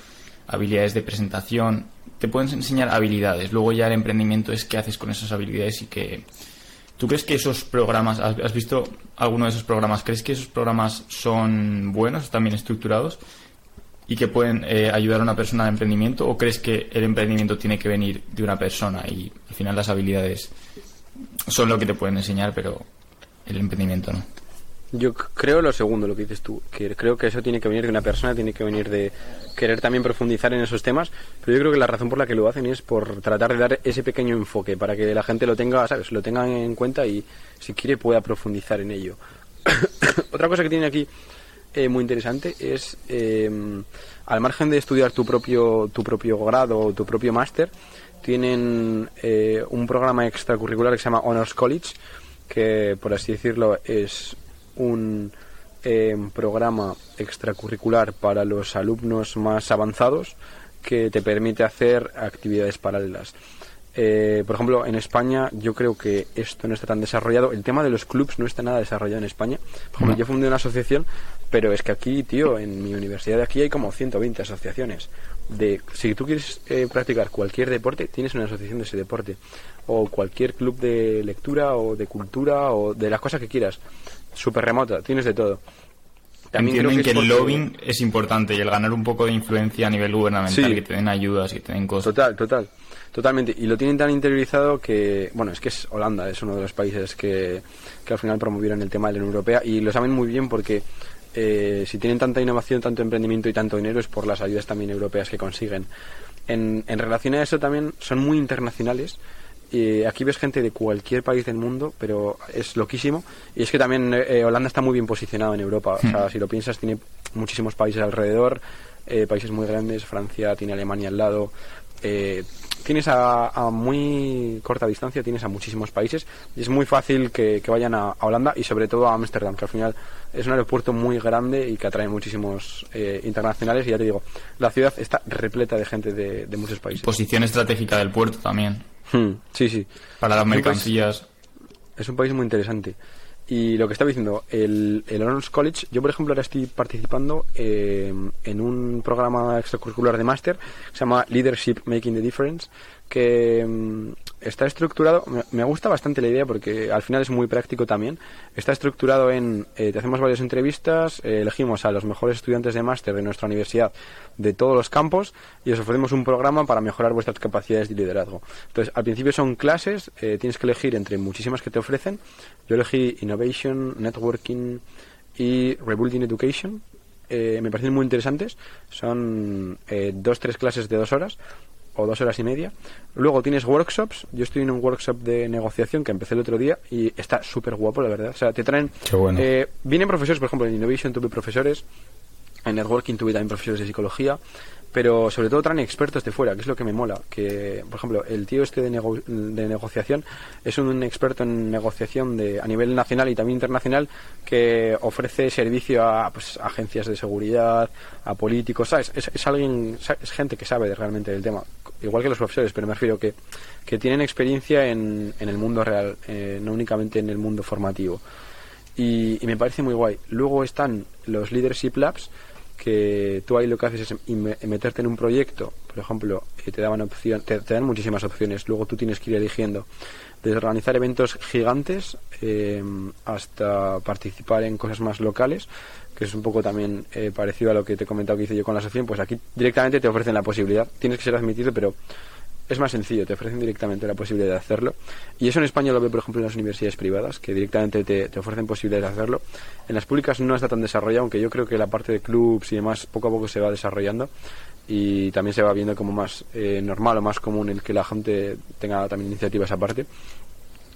habilidades de presentación. Te pueden enseñar habilidades. Luego ya el emprendimiento es qué haces con esas habilidades y que... ¿Tú crees que esos programas, has visto alguno de esos programas, crees que esos programas son buenos, están bien estructurados y que pueden eh, ayudar a una persona de emprendimiento o crees que el emprendimiento tiene que venir de una persona y al final las habilidades son lo que te pueden enseñar, pero el emprendimiento no. Yo creo lo segundo, lo que dices tú, que creo que eso tiene que venir de una persona, tiene que venir de querer también profundizar en esos temas, pero yo creo que la razón por la que lo hacen es por tratar de dar ese pequeño enfoque para que la gente lo tenga, ¿sabes? Lo tenga en cuenta y si quiere pueda profundizar en ello. Otra cosa que tiene aquí eh, muy interesante es, eh, al margen de estudiar tu propio, tu propio grado o tu propio máster, tienen eh, un programa extracurricular que se llama Honors College, que por así decirlo es un eh, programa extracurricular para los alumnos más avanzados que te permite hacer actividades paralelas. Eh, por ejemplo, en España yo creo que esto no está tan desarrollado. El tema de los clubs no está nada desarrollado en España. Por ejemplo, yo fundé una asociación, pero es que aquí, tío, en mi universidad de aquí hay como 120 asociaciones de si tú quieres eh, practicar cualquier deporte, tienes una asociación de ese deporte o cualquier club de lectura o de cultura o de las cosas que quieras, súper remota, tienes de todo. También creo que, el lobbying es importante y el ganar un poco de influencia a nivel gubernamental, que te den ayudas, que te den cosas. Total, total, totalmente. Y lo tienen tan interiorizado que, bueno, es que es Holanda, es uno de los países que, que al final promovieron el tema de la Unión Europea y lo saben muy bien porque eh, si tienen tanta innovación, tanto emprendimiento y tanto dinero es por las ayudas también europeas que consiguen. En, en relación a eso también son muy internacionales Y aquí ves gente de cualquier país del mundo, pero es loquísimo. Y es que también eh, Holanda está muy bien posicionado en Europa. O sea, si lo piensas, tiene muchísimos países alrededor, eh, países muy grandes. Francia tiene Alemania al lado. Eh, tienes a, muy corta distancia, tienes a muchísimos países y es muy fácil que, vayan a, Holanda y sobre todo a Ámsterdam, que al final es un aeropuerto muy grande y que atrae muchísimos eh, internacionales y ya te digo, la ciudad está repleta de gente de, muchos países. Posición estratégica del puerto también. Hmm, sí, sí. Para las mercancías. Es un país muy interesante. Y lo que estaba diciendo, el, el Honors College, yo por ejemplo ahora estoy participando eh, en un programa extracurricular de máster que se llama Leadership Making the Difference, que mm, está estructurado, me, gusta bastante la idea porque al final es muy práctico también. Está estructurado en, eh, te hacemos varias entrevistas, eh, elegimos a los mejores estudiantes de máster de nuestra universidad de todos los campos y os ofrecemos un programa para mejorar vuestras capacidades de liderazgo. Entonces, al principio son clases, eh, tienes que elegir entre muchísimas que te ofrecen. Yo elegí Innovation, Networking y Rebuilding Education. me parecen muy interesantes. Son dos, tres clases de dos horas o dos horas y media. Luego tienes workshops. Yo estoy en un workshop de negociación que empecé el otro día y está súper guapo, la verdad. O sea, te traen. Eh, vienen profesores, por ejemplo, en Innovation tuve profesores, en Networking tuve también profesores de psicología pero sobre todo traen expertos de fuera, que es lo que me mola. Que, por ejemplo, el tío este de, de negociación es un experto en negociación de, a nivel nacional y también internacional que ofrece servicio a pues, agencias de seguridad, a políticos, ¿sabes? Es, alguien, es gente que sabe realmente del tema, igual que los profesores, pero me refiero que, que tienen experiencia en, en el mundo real, eh, no únicamente en el mundo formativo. Y, y me parece muy guay. Luego están los Leadership Labs que tú ahí lo que haces es meterte en un proyecto, por ejemplo, te daban opción, te, dan muchísimas opciones, luego tú tienes que ir eligiendo. Desde organizar eventos gigantes eh, hasta participar en cosas más locales, que es un poco también eh, parecido a lo que te he comentado que hice yo con la asociación, pues aquí directamente te ofrecen la posibilidad, tienes que ser admitido, pero es más sencillo, te ofrecen directamente la posibilidad de hacerlo. Y eso en España lo veo, por ejemplo, en las universidades privadas, que directamente te, ofrecen posibilidad de hacerlo. En las públicas no está tan desarrollado, aunque yo creo que la parte de clubs y demás poco a poco se va desarrollando y también se va viendo como más eh, normal o más común el que la gente tenga también iniciativas aparte.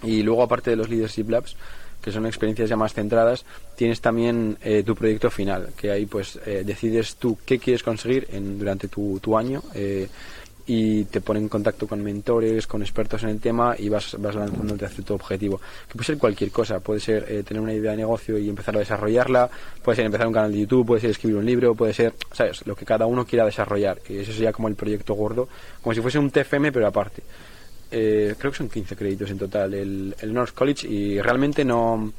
Y luego, aparte de los Leadership Labs, que son experiencias ya más centradas, tienes también eh, tu proyecto final, que ahí pues eh, decides tú qué quieres conseguir en, durante tu, tu año y te pone en contacto con mentores, con expertos en el tema y vas, vas lanzándote hacia tu objetivo. Que puede ser cualquier cosa, puede ser eh, tener una idea de negocio y empezar a desarrollarla, puede ser empezar un canal de YouTube, puede ser escribir un libro, puede ser, ¿sabes? Lo que cada uno quiera desarrollar. Y eso sería como el proyecto gordo, como si fuese un TFM pero aparte. Eh, creo que son 15 créditos en total el, el North College y realmente no...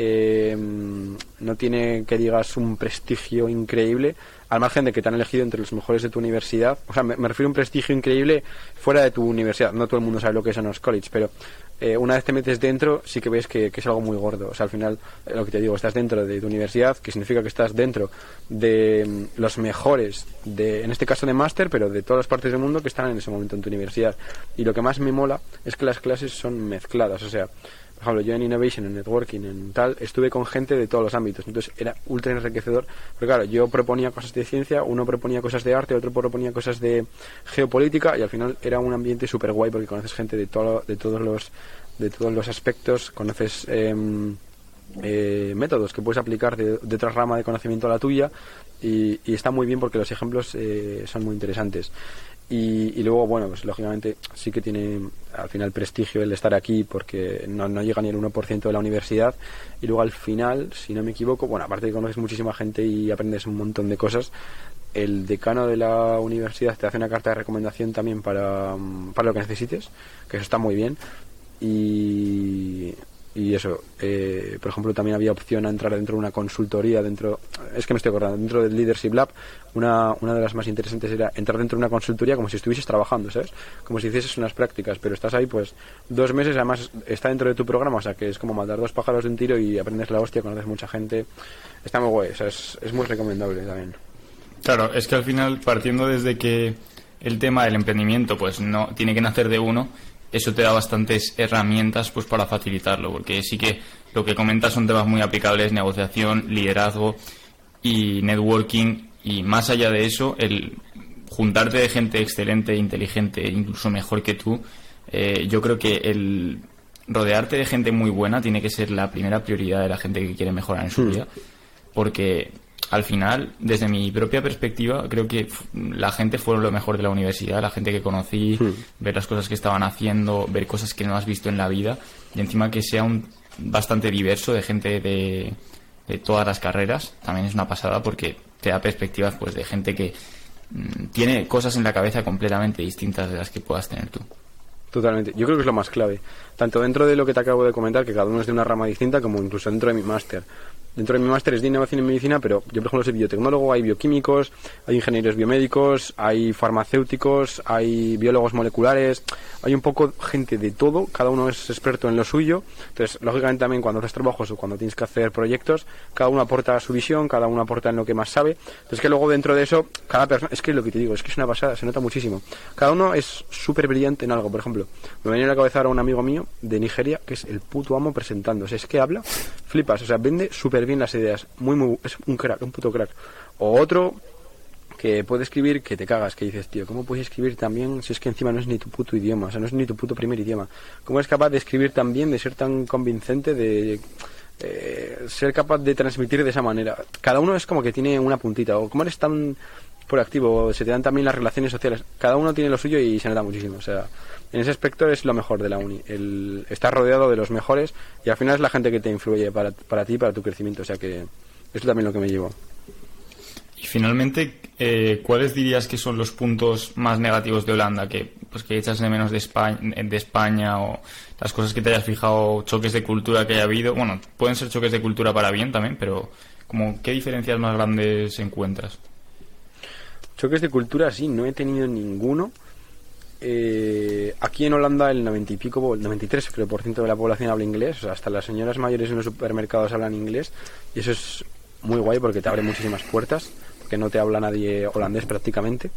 Eh, no tiene que digas un prestigio increíble al margen de que te han elegido entre los mejores de tu universidad. O sea, me, refiero a un prestigio increíble fuera de tu universidad. No todo el mundo sabe lo que es Honors College, pero eh, una vez te metes dentro, sí que ves que, es algo muy gordo. O sea, al final, eh, lo que te digo, estás dentro de tu universidad, que significa que estás dentro de mm, los mejores, de, en este caso de máster, pero de todas las partes del mundo que están en ese momento en tu universidad. Y lo que más me mola es que las clases son mezcladas. O sea, por ejemplo, yo en Innovation, en Networking, en tal, estuve con gente de todos los ámbitos. Entonces era ultra enriquecedor. Pero claro, yo proponía cosas de ciencia, uno proponía cosas de arte, otro proponía cosas de geopolítica y al final era un ambiente súper guay porque conoces gente de, todo, de, todos, los, de todos los aspectos, conoces... Em, eh, métodos que puedes aplicar de, de, otra rama de conocimiento a la tuya y, está muy bien porque los ejemplos eh, son muy interesantes. Y, luego, bueno, pues lógicamente sí que tiene al final prestigio el estar aquí porque no, no llega ni el 1% de la universidad. Y luego al final, si no me equivoco, bueno, aparte de que conoces muchísima gente y aprendes un montón de cosas, el decano de la universidad te hace una carta de recomendación también para, para lo que necesites, que eso está muy bien. Y y eso, eh, por ejemplo, también había opción a entrar dentro de una consultoría, dentro, es que me estoy acordando, dentro del Leadership Lab, una, una de las más interesantes era entrar dentro de una consultoría como si estuvieses trabajando, ¿sabes? Como si hicieses unas prácticas, pero estás ahí pues dos meses, además está dentro de tu programa, o sea que es como matar dos pájaros de un tiro y aprendes la hostia, conoces mucha gente, está muy guay, o sea, es, es muy recomendable también. Claro, es que al final, partiendo desde que el tema del emprendimiento pues no tiene que nacer de uno, eso te da bastantes herramientas pues para facilitarlo, porque sí que lo que comentas son temas muy aplicables, negociación, liderazgo y networking, y más allá de eso, el juntarte de gente excelente, inteligente, incluso mejor que tú, eh, yo creo que el rodearte de gente muy buena tiene que ser la primera prioridad de la gente que quiere mejorar en su Hmm. vida, porque al final, desde mi propia perspectiva, creo que la gente fue lo mejor de la universidad, la gente que conocí, Hmm. ver las cosas que estaban haciendo, ver cosas que no has visto en la vida, y encima que sea un bastante diverso de gente de, de todas las carreras, también es una pasada porque te da perspectivas pues de gente que mm, tiene cosas en la cabeza completamente distintas de las que puedas tener tú. Totalmente. Yo creo que es lo más clave. Tanto dentro de lo que te acabo de comentar, que cada uno es de una rama distinta, como incluso dentro de mi máster. Dentro de mi máster es de innovación en medicina, pero yo, por ejemplo, soy biotecnólogo, hay bioquímicos, hay ingenieros biomédicos, hay farmacéuticos, hay biólogos moleculares, hay un poco gente de todo, cada uno es experto en lo suyo. Entonces, lógicamente también cuando haces trabajos o cuando tienes que hacer proyectos, cada uno aporta su visión, cada uno aporta en lo que más sabe. Entonces, que luego dentro de eso, cada persona, es que es lo que te digo, es que es una pasada, se nota muchísimo. Cada uno es súper brillante en algo, por ejemplo, me venía a la cabeza ahora un amigo mío de Nigeria, que es el puto amo presentándose, es que habla, flipas, o sea, vende súper bien las ideas, muy, muy, es un crack, un puto crack. O otro que puede escribir que te cagas, que dices, tío, ¿cómo puedes escribir tan bien si es que encima no es ni tu puto idioma, o sea, no es ni tu puto primer idioma? ¿Cómo eres capaz de escribir tan bien, de ser tan convincente, de eh, ser capaz de transmitir de esa manera? Cada uno es como que tiene una puntita, o cómo eres tan proactivo, se te dan también las relaciones sociales, cada uno tiene lo suyo y se nota muchísimo, o sea, en ese aspecto es lo mejor de la uni, el estar rodeado de los mejores y al final es la gente que te influye para, para ti, para tu crecimiento, o sea que eso también lo que me llevo. Y finalmente, eh, ¿cuáles dirías que son los puntos más negativos de Holanda que pues que echas de menos de España, de España o las cosas que te hayas fijado, choques de cultura que haya habido? Bueno, pueden ser choques de cultura para bien también, pero como ¿qué diferencias más grandes encuentras? Choques de cultura, sí, no he tenido ninguno. Eh, aquí en Holanda el 90 y pico, el 93 creo de la población habla inglés, o sea, hasta las señoras mayores en los supermercados hablan inglés y eso es muy guay porque te abre muchísimas puertas, porque no te habla nadie holandés prácticamente.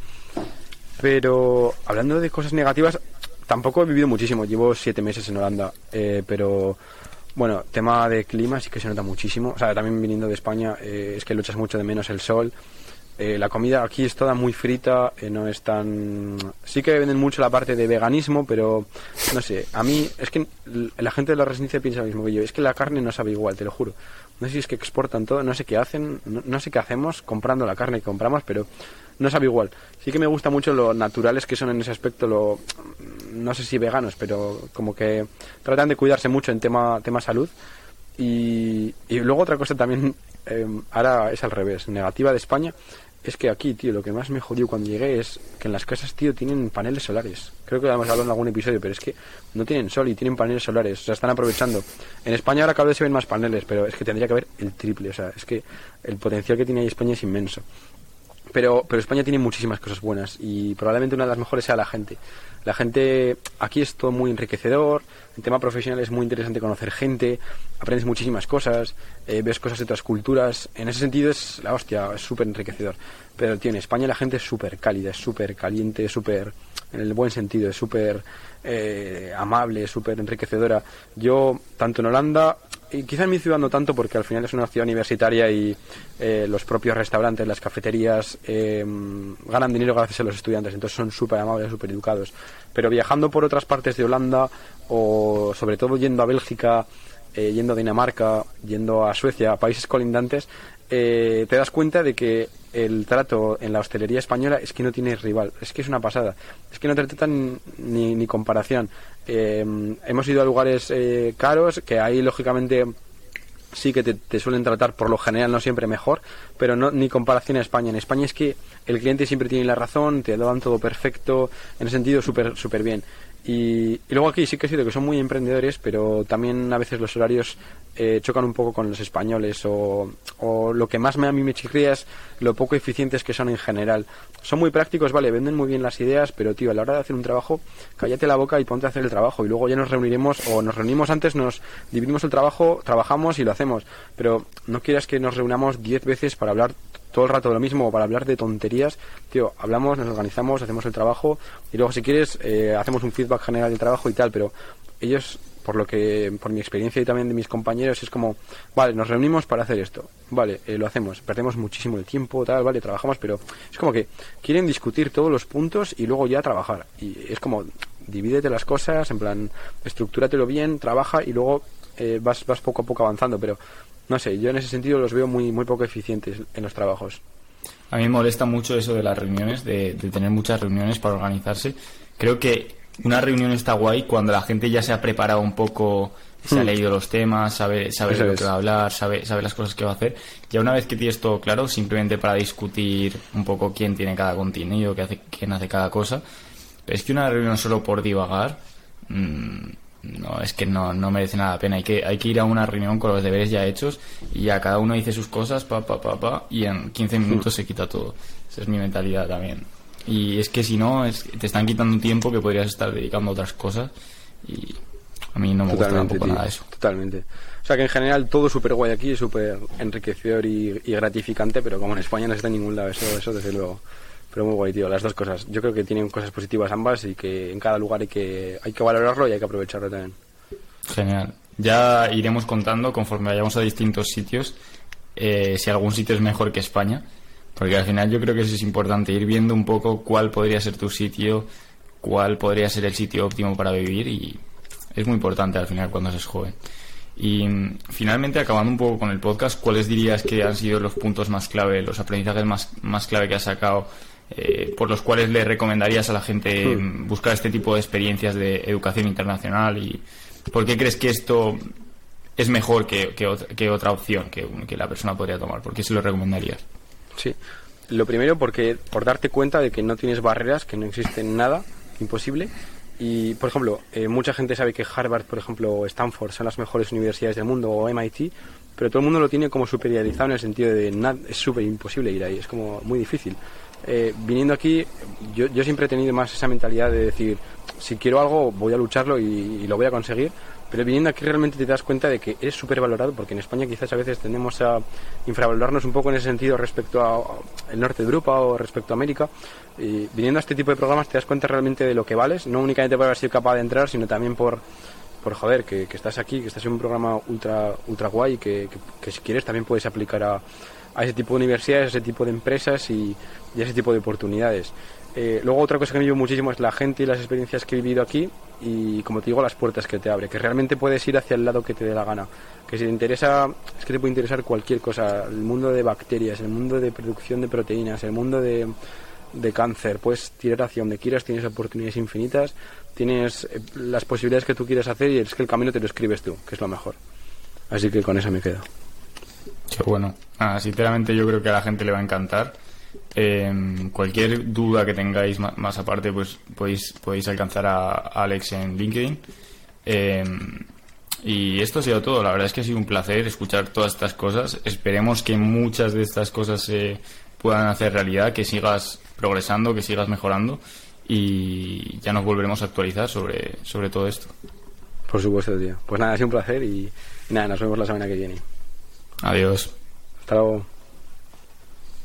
Pero hablando de cosas negativas, tampoco he vivido muchísimo, llevo siete meses en Holanda, eh, pero bueno, tema de clima sí que se nota muchísimo, o sea, también viniendo de España eh, es que luchas mucho de menos el sol. Eh, la comida aquí es toda muy frita, eh, no es tan... Sí que venden mucho la parte de veganismo, pero no sé, a mí es que la gente de la residencia piensa lo mismo que yo, es que la carne no sabe igual, te lo juro. No sé si es que exportan todo, no sé qué hacen, no, no sé qué hacemos comprando la carne que compramos, pero no sabe igual. Sí que me gusta mucho lo naturales que son en ese aspecto, lo no sé si veganos, pero como que tratan de cuidarse mucho en tema, tema salud. Y, y luego otra cosa también, eh, ahora es al revés, negativa de España, es que aquí, tío, lo que más me jodió cuando llegué es que en las casas, tío, tienen paneles solares. Creo que lo hemos hablado en algún episodio, pero es que no tienen sol y tienen paneles solares, o sea, están aprovechando. En España ahora cada vez se ven más paneles, pero es que tendría que haber el triple, o sea, es que el potencial que tiene ahí España es inmenso. Pero, pero España tiene muchísimas cosas buenas y probablemente una de las mejores sea la gente. La gente, aquí es todo muy enriquecedor, en tema profesional es muy interesante conocer gente, aprendes muchísimas cosas, eh, ves cosas de otras culturas, en ese sentido es la hostia, es súper enriquecedor. Pero tío, en España la gente es súper cálida, es súper caliente, súper, en el buen sentido, es súper eh, amable, súper enriquecedora. Yo, tanto en Holanda, y quizá en mi ciudad no tanto porque al final es una ciudad universitaria y eh, los propios restaurantes, las cafeterías eh, ganan dinero gracias a los estudiantes, entonces son súper amables, súper educados. Pero viajando por otras partes de Holanda o sobre todo yendo a Bélgica, eh, yendo a Dinamarca, yendo a Suecia, a países colindantes, te das cuenta de que el trato en la hostelería española es que no tiene rival, es que es una pasada, es que no te tratan ni, ni comparación. Eh, hemos ido a lugares eh, caros que ahí lógicamente sí que te, suelen tratar por lo general no siempre mejor, pero no ni comparación a España. En España es que el cliente siempre tiene la razón, te lo dan todo perfecto, en ese sentido súper súper bien. Y, y luego aquí sí que es cierto que son muy emprendedores, pero también a veces los horarios eh, chocan un poco con los españoles o, o lo que más me, a mí me chirría es lo poco eficientes que son en general. Son muy prácticos, vale, venden muy bien las ideas, pero tío, a la hora de hacer un trabajo, cállate la boca y ponte a hacer el trabajo y luego ya nos reuniremos o nos reunimos antes, nos dividimos el trabajo, trabajamos y lo hacemos, pero no quieras que nos reunamos 10 veces para hablar todo el rato lo mismo para hablar de tonterías, tío, hablamos, nos organizamos, hacemos el trabajo y luego si quieres eh, hacemos un feedback general del trabajo y tal, pero ellos por lo que por mi experiencia y también de mis compañeros es como vale nos reunimos para hacer esto vale eh, lo hacemos perdemos muchísimo el tiempo tal vale trabajamos pero es como que quieren discutir todos los puntos y luego ya trabajar. Y es como divídete las cosas, en plan, estructúratelo bien, trabaja y luego eh, vas, vas poco a poco avanzando, pero no sé, yo en ese sentido los veo muy, muy poco eficientes en los trabajos. A mí me molesta mucho eso de las reuniones, de, de tener muchas reuniones para organizarse. Creo que una reunión está guay cuando la gente ya se ha preparado un poco, se ha Hmm. leído los temas, sabe, sabe lo que va a hablar, sabe, sabe las cosas que va a hacer. Ya una vez que tienes todo claro, simplemente para discutir un poco quién tiene cada contenido, qué hace, quién hace cada cosa. Pero es que una reunión solo por divagar, mm, no, es que no, no merece nada la pena. Hay que, hay que ir a una reunión con los deberes ya hechos y ya cada uno dice sus cosas, pa, pa, pa, pa, y en 15 minutos se quita todo. Esa es mi mentalidad también. Y es que si no, es, te están quitando un tiempo que podrías estar dedicando a otras cosas y a mí no me gusta tampoco tío, nada eso. Totalmente. O sea que en general todo súper guay aquí, súper enriquecedor y, y gratificante, pero como en España no está en ningún lado, eso, eso desde luego. Pero muy guay, tío, las dos cosas. Yo creo que tienen cosas positivas ambas y que en cada lugar hay que, hay que valorarlo y hay que aprovecharlo también. Genial. Ya iremos contando conforme vayamos a distintos sitios eh, si algún sitio es mejor que España. Porque al final yo creo que eso es importante, ir viendo un poco cuál podría ser tu sitio, cuál podría ser el sitio óptimo para vivir y es muy importante al final cuando se es joven. Y mm, finalmente, acabando un poco con el podcast, ¿cuáles dirías que han sido los puntos más clave, los aprendizajes más, más clave que has sacado, eh, por los cuales le recomendarías a la gente mm, buscar este tipo de experiencias de educación internacional? ¿Y por qué crees que esto es mejor que, que, que otra opción que, que la persona podría tomar? ¿Por qué se lo recomendarías? Sí. Lo primero porque por darte cuenta de que no tienes barreras, que no existe nada imposible. Y, por ejemplo, eh, mucha gente sabe que Harvard, por ejemplo, o Stanford son las mejores universidades del mundo, o MIT, pero todo el mundo lo tiene como superiorizado en el sentido de nada, es súper imposible ir ahí, es como muy difícil. Eh, viniendo aquí, yo, yo siempre he tenido más esa mentalidad de decir, si quiero algo, voy a lucharlo y, y lo voy a conseguir. Pero viniendo aquí realmente te das cuenta de que eres súper valorado, porque en España quizás a veces tendemos a infravalorarnos un poco en ese sentido respecto al norte de Europa o respecto a América. Y viniendo a este tipo de programas te das cuenta realmente de lo que vales, no únicamente por haber sido capaz de entrar, sino también por, por joder, que, estás aquí, que estás en un programa ultra, ultra guay, que, que, que si quieres también puedes aplicar a, a ese tipo de universidades, a ese tipo de empresas y, y a ese tipo de oportunidades. Eh, luego otra cosa que me llevo muchísimo es la gente y las experiencias que he vivido aquí y como te digo las puertas que te abre, que realmente puedes ir hacia el lado que te dé la gana, que si te interesa, es que te puede interesar cualquier cosa, el mundo de bacterias, el mundo de producción de proteínas, el mundo de, de cáncer, puedes tirar hacia donde quieras, tienes oportunidades infinitas, tienes eh, las posibilidades que tú quieras hacer y es que el camino te lo escribes tú, que es lo mejor. Así que con eso me quedo. Qué bueno. Nada, sinceramente yo creo que a la gente le va a encantar. Eh, cualquier duda que tengáis más, aparte, pues podéis, podéis alcanzar a a Alex en LinkedIn. Eh, y esto ha sido todo. La verdad es que ha sido un placer escuchar todas estas cosas. Esperemos que muchas de estas cosas se puedan hacer realidad, que sigas progresando, que sigas mejorando y ya nos volveremos a actualizar sobre, sobre todo esto. Por supuesto, tío. Pues nada, ha sido un placer y, y nada, nos vemos la semana que viene. Adiós. Hasta luego.